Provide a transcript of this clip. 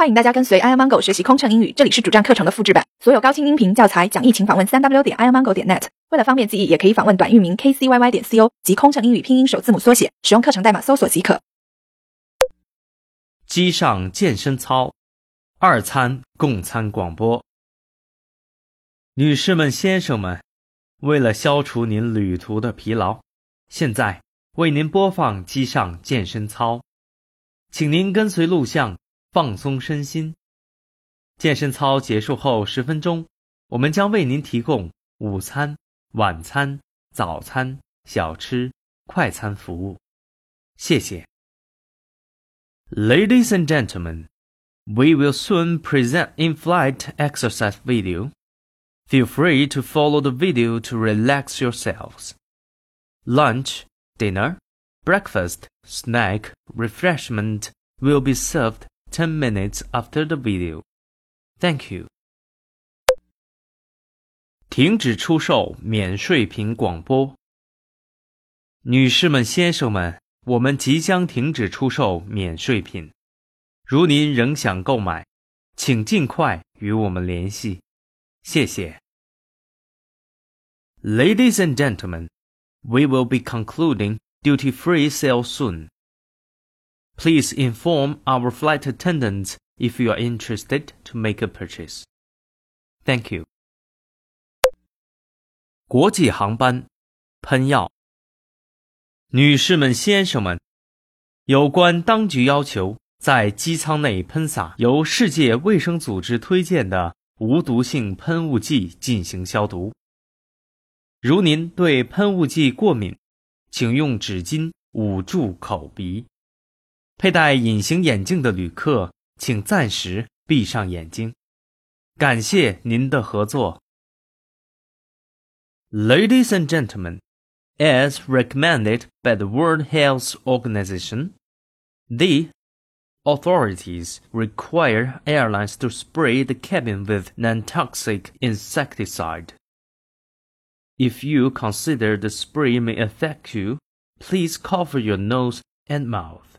欢迎大家跟随 i amango 学习空乘英语，这里是主站课程的复制版，所有高清音频教材讲义，请访问三 w 点 i amango 点 net。为了方便记忆，也可以访问短域名 kcyy 点 co 及空乘英语拼音首字母缩写，使用课程代码搜索即可。机上健身操，二餐共餐广播。女士们、先生们，为了消除您旅途的疲劳，现在为您播放机上健身操，请您跟随录像。放松身心。健身操结束后十分钟，我们将为您提供午餐、晚餐、早餐、小吃、快餐服务。谢谢。Ladies and gentlemen, we will soon present in-flight exercise video. Feel free to follow the video to relax yourselves. Lunch, dinner, breakfast, snack, refreshment will be served 10 minutes after the video. Thank you. 停止出售免税品广播。女士们、先生们，我们即将停止出售免税品。如您仍想购买，请尽快与我们联系。谢谢。Ladies and gentlemen, we will be concluding duty-free sale soon. Please inform our flight attendants if you are interested to make a purchase. Thank you. 国际航班喷药。女士们、先生们，有关当局要求在机舱内喷洒由世界卫生组织推荐的无毒性喷雾剂进行消毒。如您对喷雾剂过敏，请用纸巾捂住口鼻。佩戴隐形眼镜的旅客，请暂时闭上眼睛。感谢您的合作。Ladies and gentlemen, as recommended by the World Health Organization, the authorities require airlines to spray the cabin with non-toxic insecticide. If you consider the spray may affect you, please cover your nose and mouth.